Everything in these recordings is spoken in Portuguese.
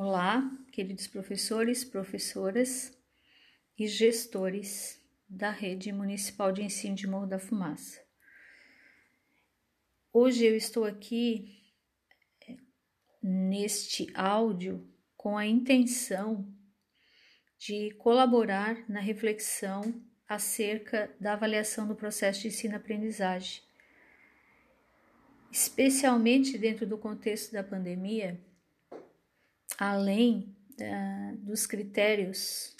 Olá, queridos professores, professoras e gestores da Rede Municipal de Ensino de Morro da Fumaça. Hoje eu estou aqui eh, neste áudio com a intenção de colaborar na reflexão acerca da avaliação do processo de ensino-aprendizagem, especialmente dentro do contexto da pandemia além dos critérios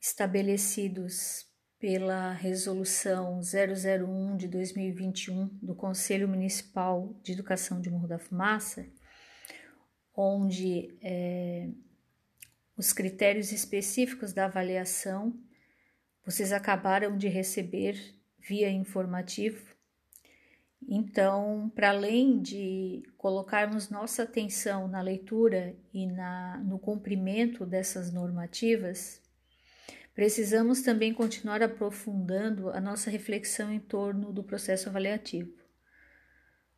estabelecidos pela Resolução 001 de 2021 do Conselho Municipal de Educação de Morro da Fumaça, onde é, os critérios específicos da avaliação vocês acabaram de receber via informativo então, para além de colocarmos nossa atenção na leitura e na, no cumprimento dessas normativas, precisamos também continuar aprofundando a nossa reflexão em torno do processo avaliativo.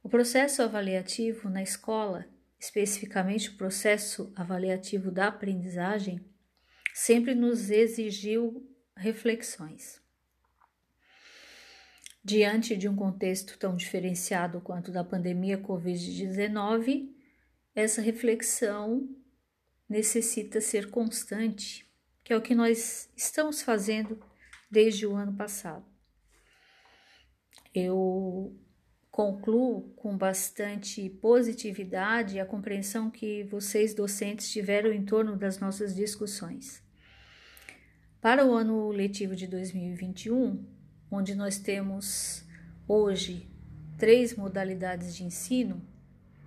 O processo avaliativo na escola, especificamente o processo avaliativo da aprendizagem, sempre nos exigiu reflexões. Diante de um contexto tão diferenciado quanto da pandemia Covid-19, essa reflexão necessita ser constante, que é o que nós estamos fazendo desde o ano passado. Eu concluo com bastante positividade a compreensão que vocês docentes tiveram em torno das nossas discussões. Para o ano letivo de 2021, onde nós temos hoje três modalidades de ensino: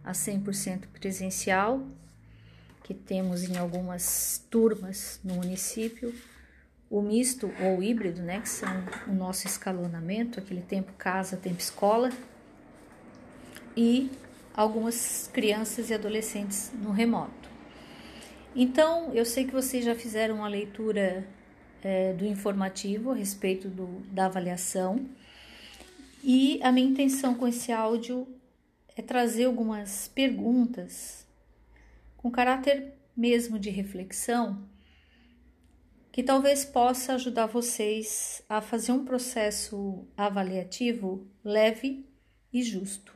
a 100% presencial, que temos em algumas turmas no município, o misto ou híbrido, né, que são o nosso escalonamento, aquele tempo casa, tempo escola, e algumas crianças e adolescentes no remoto. Então, eu sei que vocês já fizeram uma leitura é, do informativo a respeito do, da avaliação. E a minha intenção com esse áudio é trazer algumas perguntas com caráter mesmo de reflexão que talvez possa ajudar vocês a fazer um processo avaliativo leve e justo.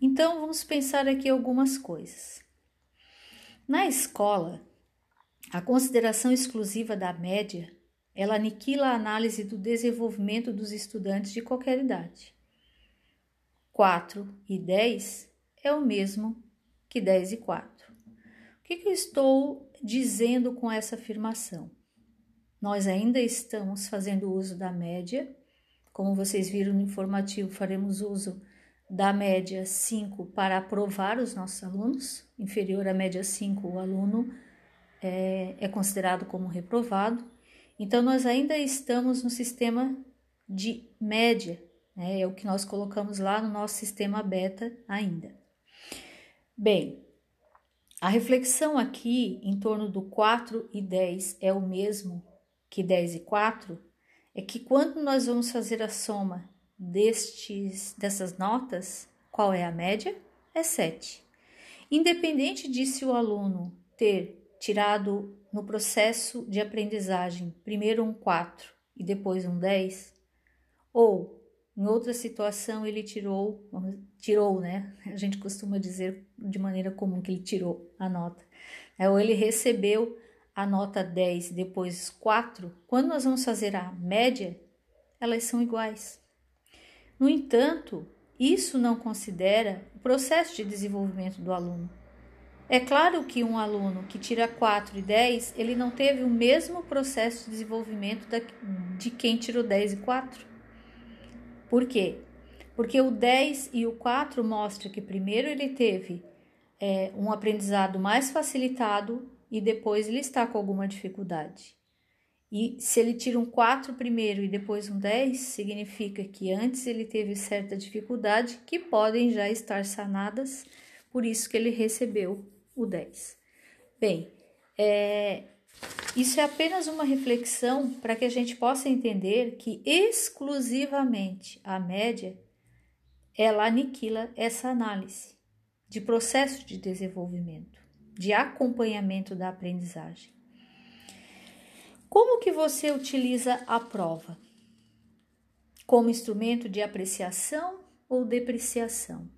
Então, vamos pensar aqui algumas coisas. Na escola, a consideração exclusiva da média, ela aniquila a análise do desenvolvimento dos estudantes de qualquer idade. 4 e 10 é o mesmo que 10 e 4. O que, que eu estou dizendo com essa afirmação? Nós ainda estamos fazendo uso da média. Como vocês viram no informativo, faremos uso da média 5 para aprovar os nossos alunos. Inferior à média 5, o aluno é, é considerado como reprovado. Então, nós ainda estamos no sistema de média, né? é o que nós colocamos lá no nosso sistema beta ainda. Bem, a reflexão aqui em torno do 4 e 10 é o mesmo que 10 e 4, é que quando nós vamos fazer a soma destes, dessas notas, qual é a média? É 7. Independente de se o aluno ter tirado no processo de aprendizagem primeiro um 4 e depois um 10, ou em outra situação ele tirou, tirou, né? A gente costuma dizer de maneira comum que ele tirou a nota. É, ou ele recebeu a nota 10 depois 4, quando nós vamos fazer a média, elas são iguais. No entanto, isso não considera o processo de desenvolvimento do aluno. É claro que um aluno que tira 4 e 10, ele não teve o mesmo processo de desenvolvimento de quem tirou 10 e 4. Por quê? Porque o 10 e o 4 mostra que primeiro ele teve é, um aprendizado mais facilitado e depois ele está com alguma dificuldade. E se ele tira um 4 primeiro e depois um 10, significa que antes ele teve certa dificuldade que podem já estar sanadas, por isso que ele recebeu o 10. Bem, é, isso é apenas uma reflexão para que a gente possa entender que exclusivamente a média ela aniquila essa análise de processo de desenvolvimento. de acompanhamento da aprendizagem. Como que você utiliza a prova? Como instrumento de apreciação ou depreciação?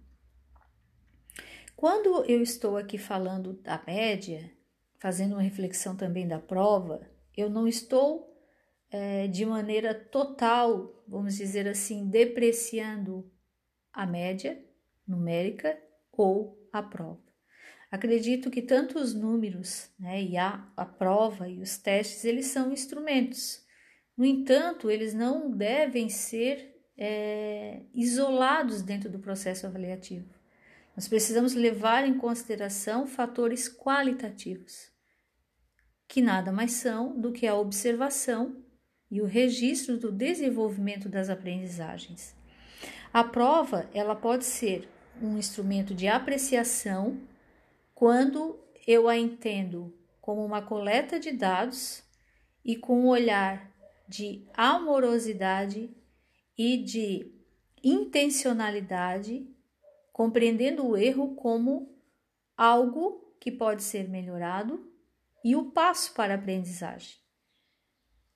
Quando eu estou aqui falando da média, fazendo uma reflexão também da prova, eu não estou é, de maneira total, vamos dizer assim, depreciando a média numérica ou a prova. Acredito que tanto os números, né, e a, a prova e os testes, eles são instrumentos. No entanto, eles não devem ser é, isolados dentro do processo avaliativo. Nós precisamos levar em consideração fatores qualitativos, que nada mais são do que a observação e o registro do desenvolvimento das aprendizagens. A prova, ela pode ser um instrumento de apreciação quando eu a entendo como uma coleta de dados e com um olhar de amorosidade e de intencionalidade compreendendo o erro como algo que pode ser melhorado e o passo para a aprendizagem.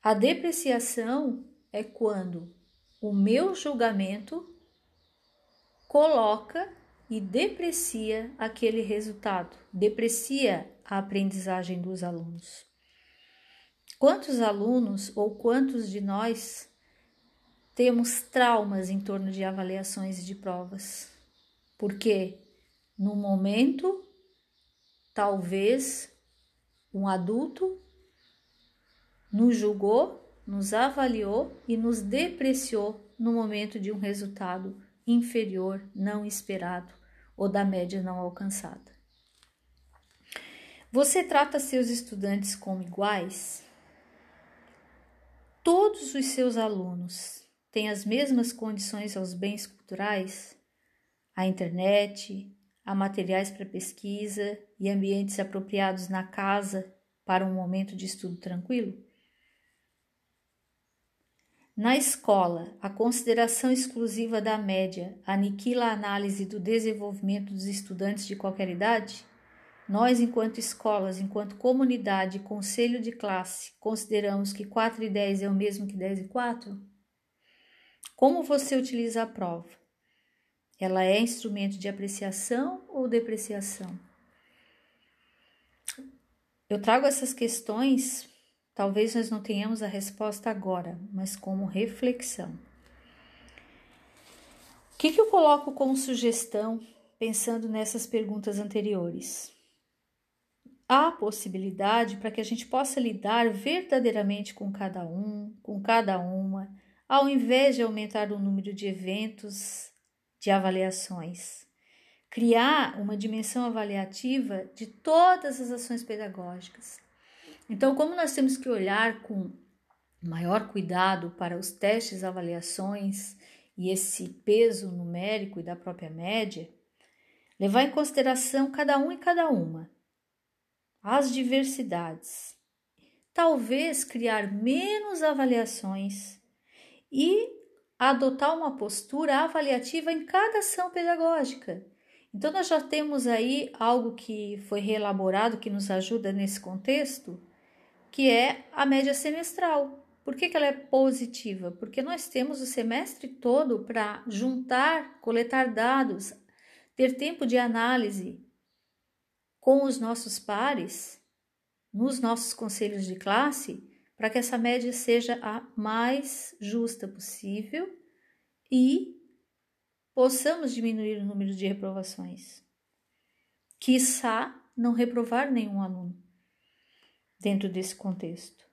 A depreciação é quando o meu julgamento coloca e deprecia aquele resultado, deprecia a aprendizagem dos alunos. Quantos alunos ou quantos de nós temos traumas em torno de avaliações de provas? Porque no momento, talvez um adulto nos julgou, nos avaliou e nos depreciou no momento de um resultado inferior, não esperado ou da média não alcançada. Você trata seus estudantes como iguais? Todos os seus alunos têm as mesmas condições aos bens culturais? A internet, a materiais para pesquisa e ambientes apropriados na casa para um momento de estudo tranquilo? Na escola, a consideração exclusiva da média aniquila a análise do desenvolvimento dos estudantes de qualquer idade? Nós, enquanto escolas, enquanto comunidade e conselho de classe, consideramos que 4 e 10 é o mesmo que 10 e 4? Como você utiliza a prova? Ela é instrumento de apreciação ou depreciação? Eu trago essas questões, talvez nós não tenhamos a resposta agora, mas como reflexão. O que, que eu coloco como sugestão pensando nessas perguntas anteriores? Há possibilidade para que a gente possa lidar verdadeiramente com cada um, com cada uma, ao invés de aumentar o número de eventos de avaliações. Criar uma dimensão avaliativa de todas as ações pedagógicas. Então, como nós temos que olhar com maior cuidado para os testes, avaliações e esse peso numérico e da própria média, levar em consideração cada um e cada uma, as diversidades, talvez criar menos avaliações e adotar uma postura avaliativa em cada ação pedagógica. Então, nós já temos aí algo que foi reelaborado que nos ajuda nesse contexto, que é a média semestral. Por que, que ela é positiva? Porque nós temos o semestre todo para juntar, coletar dados, ter tempo de análise com os nossos pares, nos nossos conselhos de classe, para que essa média seja a mais justa possível e possamos diminuir o número de reprovações. Quiçá não reprovar nenhum aluno dentro desse contexto.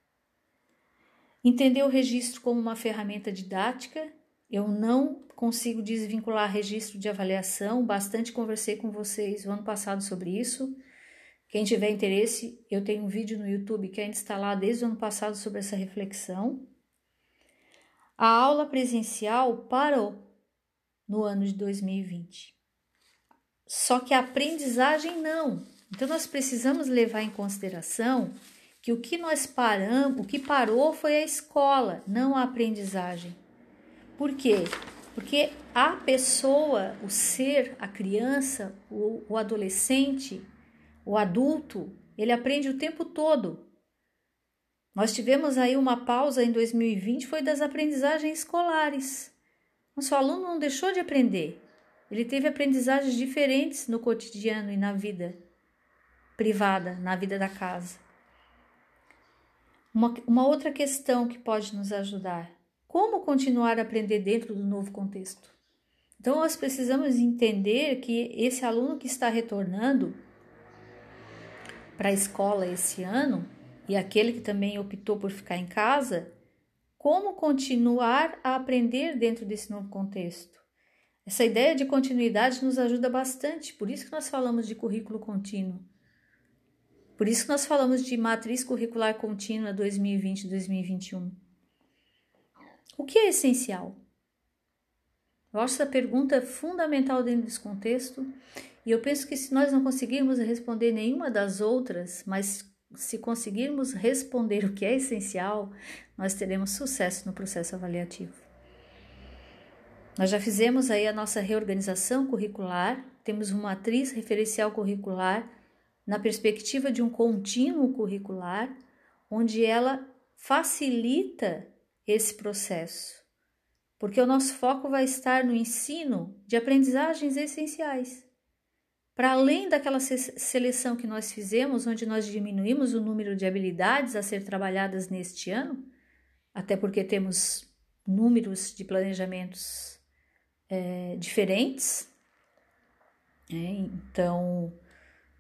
Entender o registro como uma ferramenta didática, eu não consigo desvincular registro de avaliação, bastante conversei com vocês o ano passado sobre isso quem tiver interesse, eu tenho um vídeo no YouTube que ainda está lá desde o ano passado sobre essa reflexão. A aula presencial parou no ano de 2020. Só que a aprendizagem não. Então nós precisamos levar em consideração que o que nós paramos, o que parou foi a escola, não a aprendizagem. Por quê? Porque a pessoa, o ser, a criança, o, o adolescente, O adulto, ele aprende o tempo todo. Nós tivemos aí uma pausa em 2020, foi das aprendizagens escolares. Nosso aluno não deixou de aprender. Ele teve aprendizagens diferentes no cotidiano e na vida privada, na vida da casa. Uma, uma outra questão que pode nos ajudar: como continuar a aprender dentro do novo contexto? Então, nós precisamos entender que esse aluno que está retornando para a escola esse ano e aquele que também optou por ficar em casa, como continuar a aprender dentro desse novo contexto? Essa ideia de continuidade nos ajuda bastante, por isso que nós falamos de currículo contínuo. Por isso que nós falamos de matriz curricular contínua 2020-2021. O que é essencial? Eu acho essa pergunta fundamental dentro desse contexto e eu penso que se nós não conseguirmos responder nenhuma das outras, mas se conseguirmos responder o que é essencial, nós teremos sucesso no processo avaliativo. Nós já fizemos aí a nossa reorganização curricular, temos uma matriz referencial curricular na perspectiva de um contínuo curricular, onde ela facilita esse processo, porque o nosso foco vai estar no ensino de aprendizagens essenciais. Para além daquela seleção que nós fizemos, onde nós diminuímos o número de habilidades a ser trabalhadas neste ano, até porque temos números de planejamentos é, diferentes. Né? Então,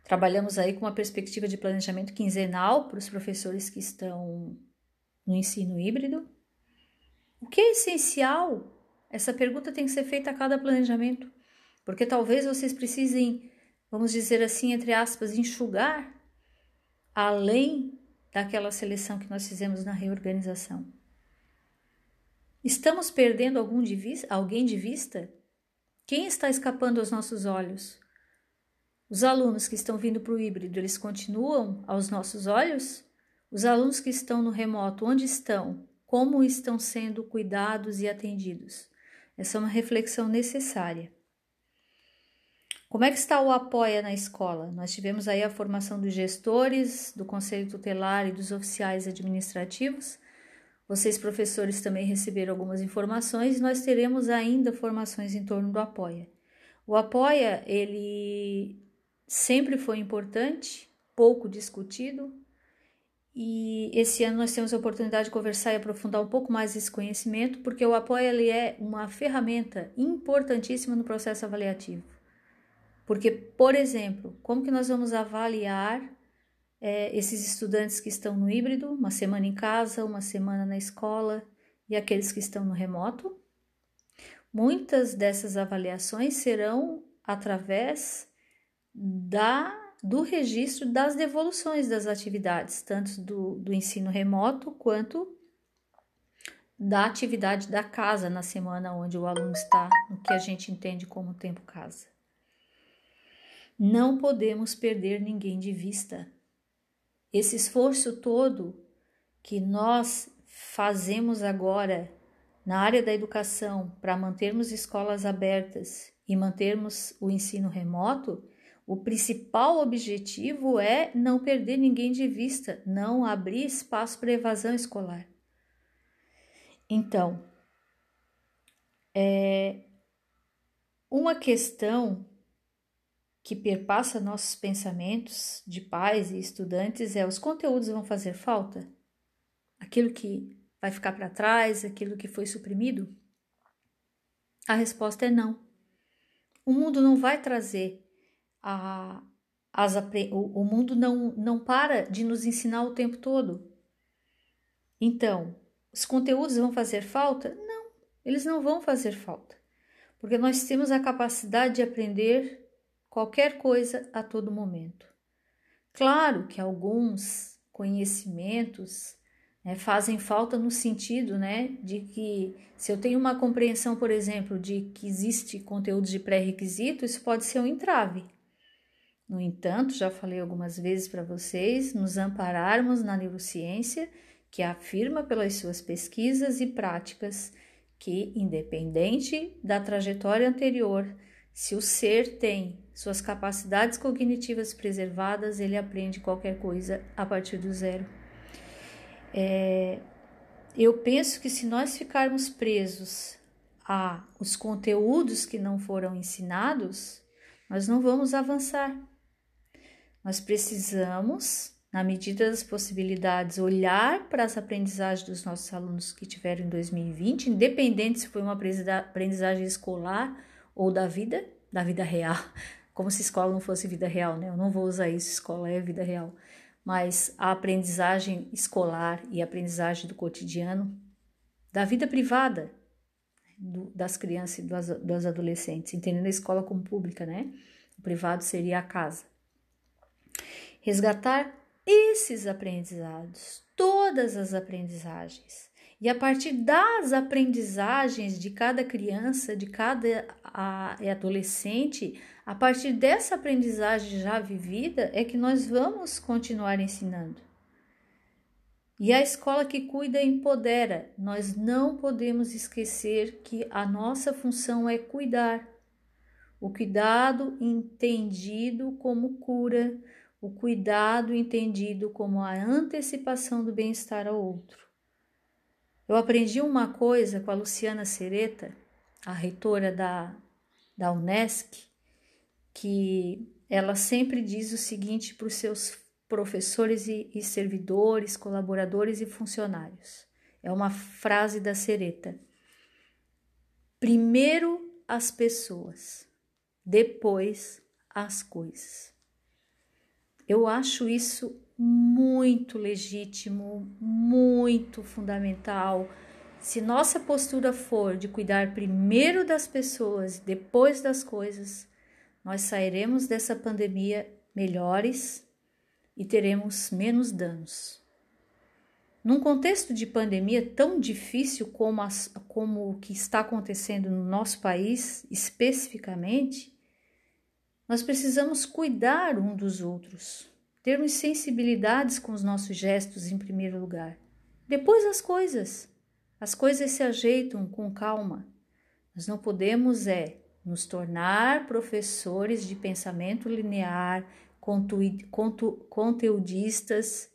trabalhamos aí com uma perspectiva de planejamento quinzenal para os professores que estão no ensino híbrido. O que é essencial? Essa pergunta tem que ser feita a cada planejamento, porque talvez vocês precisem, vamos dizer assim, entre aspas, enxugar além daquela seleção que nós fizemos na reorganização. Estamos perdendo algum de vista, alguém de vista? Quem está escapando aos nossos olhos? Os alunos que estão vindo para o híbrido, eles continuam aos nossos olhos? Os alunos que estão no remoto, onde estão? Como estão sendo cuidados e atendidos? Essa é uma reflexão necessária. Como é que está o apoia na escola? Nós tivemos aí a formação dos gestores, do conselho tutelar e dos oficiais administrativos vocês, professores, também receberam algumas informações e nós teremos ainda formações em torno do Apoia. O Apoia, ele sempre foi importante, pouco discutido, e esse ano nós temos a oportunidade de conversar e aprofundar um pouco mais esse conhecimento, porque o Apoia ele é uma ferramenta importantíssima no processo avaliativo. Porque, por exemplo, como que nós vamos avaliar é, esses estudantes que estão no híbrido, uma semana em casa, uma semana na escola, e aqueles que estão no remoto. Muitas dessas avaliações serão através da do registro das devoluções das atividades, tanto do, do ensino remoto quanto da atividade da casa na semana onde o aluno está, no que a gente entende como tempo casa. Não podemos perder ninguém de vista. Esse esforço todo que nós fazemos agora na área da educação para mantermos escolas abertas e mantermos o ensino remoto, o principal objetivo é não perder ninguém de vista, não abrir espaço para evasão escolar. Então, é uma questão que perpassa nossos pensamentos de pais e estudantes é: os conteúdos vão fazer falta? Aquilo que vai ficar para trás, aquilo que foi suprimido? A resposta é não. O mundo não vai trazer a, as, o, o mundo não, não para de nos ensinar o tempo todo. Então, os conteúdos vão fazer falta? Não, eles não vão fazer falta, porque nós temos a capacidade de aprender qualquer coisa a todo momento. Claro que alguns conhecimentos né, fazem falta no sentido né, de que, se eu tenho uma compreensão, por exemplo, de que existe conteúdo de pré-requisito, isso pode ser um entrave. No entanto, já falei algumas vezes para vocês, nos ampararmos na neurociência, que afirma pelas suas pesquisas e práticas que, independente da trajetória anterior, se o ser tem suas capacidades cognitivas preservadas, ele aprende qualquer coisa a partir do zero. É, eu penso que se nós ficarmos presos a os conteúdos que não foram ensinados, nós não vamos avançar. Nós precisamos, na medida das possibilidades, olhar para as aprendizagens dos nossos alunos que tiveram em 2020, independente se foi uma aprendizagem escolar ou da vida, da vida real, como se escola não fosse vida real, né? Eu não vou usar isso, escola é vida real. Mas a aprendizagem escolar e a aprendizagem do cotidiano, da vida privada do, das crianças e dos, dos adolescentes, entendendo a escola como pública, né? O privado seria a casa. Resgatar esses aprendizados, todas as aprendizagens, e a partir das aprendizagens de cada criança, de cada adolescente, a partir dessa aprendizagem já vivida, é que nós vamos continuar ensinando. E a escola que cuida empodera. Nós não podemos esquecer que a nossa função é cuidar. O cuidado entendido como cura, o cuidado entendido como a antecipação do bem-estar ao outro. Eu aprendi uma coisa com a Luciana Sereta, a reitora da, da Unesc, que ela sempre diz o seguinte para os seus professores e, e servidores, colaboradores e funcionários. É uma frase da Sereta. Primeiro as pessoas, depois as coisas. Eu acho isso muito legítimo, muito fundamental. Se nossa postura for de cuidar primeiro das pessoas depois das coisas, nós sairemos dessa pandemia melhores e teremos menos danos. Num contexto de pandemia tão difícil como, as, como o que está acontecendo no nosso país, especificamente, nós precisamos cuidar um dos outros termos sensibilidades com os nossos gestos em primeiro lugar. Depois as coisas. As coisas se ajeitam com calma. Nós não podemos é nos tornar professores de pensamento linear, conteudistas.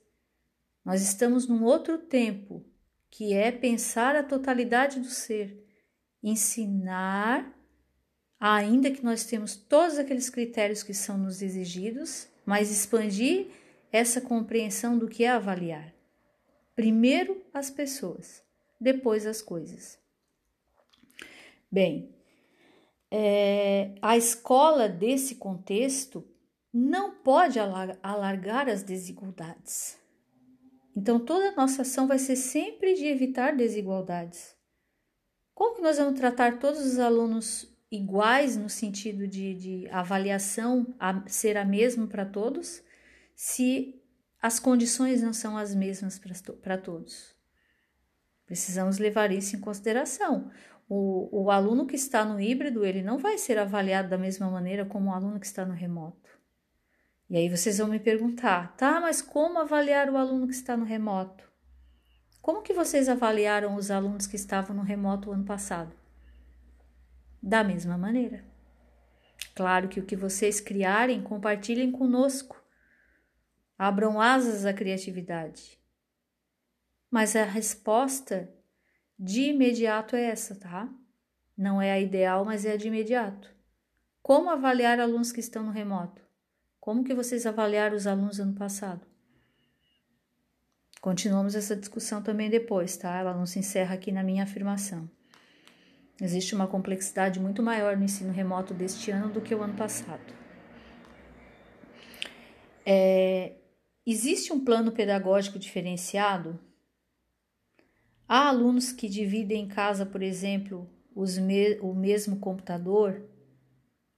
Nós estamos num outro tempo, que é pensar a totalidade do ser, ensinar, ainda que nós temos todos aqueles critérios que são nos exigidos, mas expandir essa compreensão do que é avaliar. Primeiro as pessoas, depois as coisas. Bem, é, a escola desse contexto não pode alargar as desigualdades. Então, toda a nossa ação vai ser sempre de evitar desigualdades. Como que nós vamos tratar todos os alunos iguais no sentido de, de avaliação a ser a mesma para todos, se as condições não são as mesmas para todos. Precisamos levar isso em consideração. O, o aluno que está no híbrido, ele não vai ser avaliado da mesma maneira como o aluno que está no remoto. E aí vocês vão me perguntar, tá, mas como avaliar o aluno que está no remoto? Como que vocês avaliaram os alunos que estavam no remoto ano passado? da mesma maneira. Claro que o que vocês criarem, compartilhem conosco. Abram asas à criatividade. Mas a resposta de imediato é essa, tá? Não é a ideal, mas é a de imediato. Como avaliar alunos que estão no remoto? Como que vocês avaliaram os alunos ano passado? Continuamos essa discussão também depois, tá? Ela não se encerra aqui na minha afirmação. Existe uma complexidade muito maior no ensino remoto deste ano do que o ano passado. É, existe um plano pedagógico diferenciado? Há alunos que dividem em casa, por exemplo, me, o mesmo computador?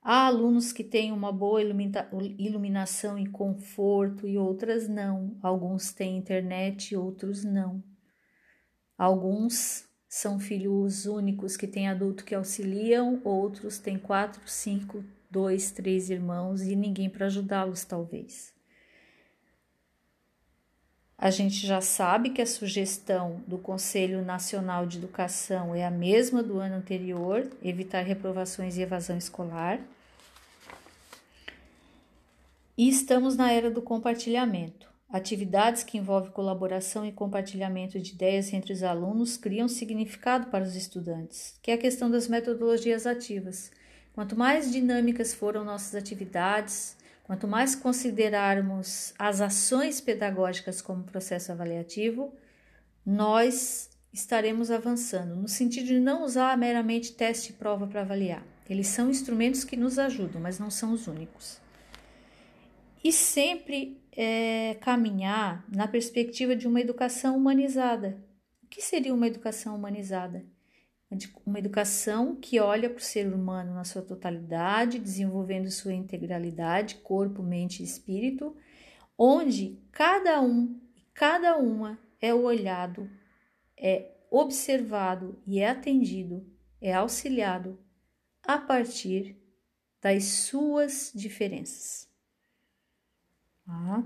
Há alunos que têm uma boa iluminação e conforto e outras não. Alguns têm internet e outros não. Alguns são filhos únicos que têm adulto que auxiliam, outros têm quatro, cinco, dois, três irmãos e ninguém para ajudá-los, talvez. A gente já sabe que a sugestão do Conselho Nacional de Educação é a mesma do ano anterior, evitar reprovações e evasão escolar. E estamos na era do compartilhamento. Atividades que envolvem colaboração e compartilhamento de ideias entre os alunos criam significado para os estudantes, que é a questão das metodologias ativas. Quanto mais dinâmicas foram nossas atividades, quanto mais considerarmos as ações pedagógicas como processo avaliativo, nós estaremos avançando, no sentido de não usar meramente teste e prova para avaliar. Eles são instrumentos que nos ajudam, mas não são os únicos e sempre é, caminhar na perspectiva de uma educação humanizada. O que seria uma educação humanizada? Uma educação que olha para o ser humano na sua totalidade, desenvolvendo sua integralidade, corpo, mente e espírito, onde cada um e cada uma é olhado, é observado e é atendido, é auxiliado a partir das suas diferenças. Tá?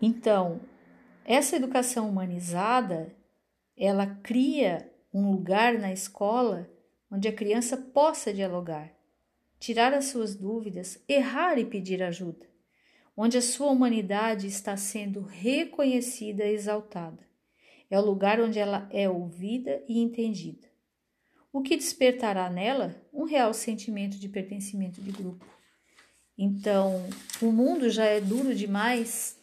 Então, essa educação humanizada, ela cria um lugar na escola onde a criança possa dialogar, tirar as suas dúvidas, errar e pedir ajuda, onde a sua humanidade está sendo reconhecida e exaltada. É o lugar onde ela é ouvida e entendida, o que despertará nela um real sentimento de pertencimento de grupo. Então, o mundo já é duro demais,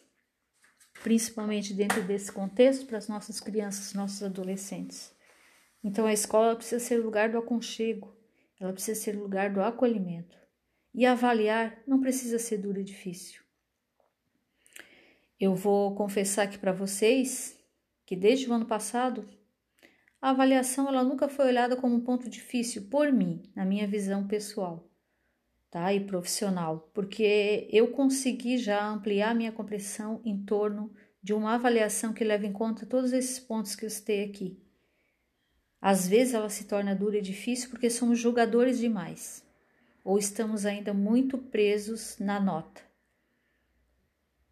principalmente dentro desse contexto, para as nossas crianças, nossos adolescentes. Então, a escola precisa ser lugar do aconchego, ela precisa ser lugar do acolhimento. E avaliar não precisa ser duro e difícil. Eu vou confessar aqui para vocês que desde o ano passado a avaliação ela nunca foi olhada como um ponto difícil por mim, na minha visão pessoal tá? e profissional, porque eu consegui já ampliar minha compreensão em torno de uma avaliação que leva em conta todos esses pontos que eu citei aqui. Às vezes ela se torna dura e difícil porque somos julgadores demais, ou estamos ainda muito presos na nota.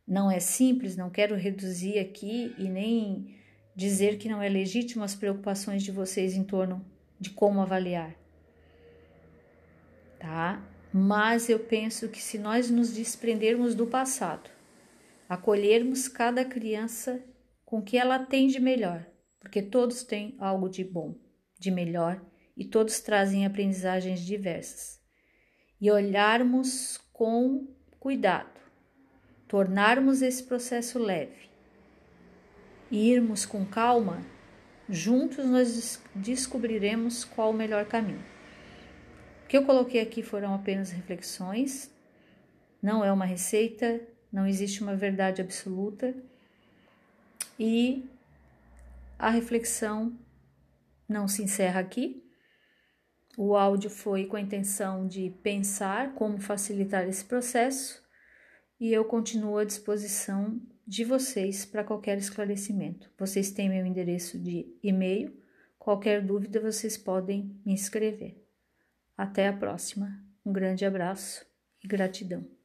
Não é simples, não quero reduzir aqui e nem dizer que não é legítimo as preocupações de vocês em torno de como avaliar. Tá? Mas eu penso que se nós nos desprendermos do passado, acolhermos cada criança com o que ela tem de melhor, porque todos têm algo de bom, de melhor e todos trazem aprendizagens diversas, e olharmos com cuidado, tornarmos esse processo leve e irmos com calma, juntos nós descobriremos qual o melhor caminho. O que eu coloquei aqui foram apenas reflexões, não é uma receita, não existe uma verdade absoluta e a reflexão não se encerra aqui. O áudio foi com a intenção de pensar como facilitar esse processo e eu continuo à disposição de vocês para qualquer esclarecimento. Vocês têm meu endereço de e-mail, qualquer dúvida vocês podem me escrever. Até a próxima. Um grande abraço e gratidão.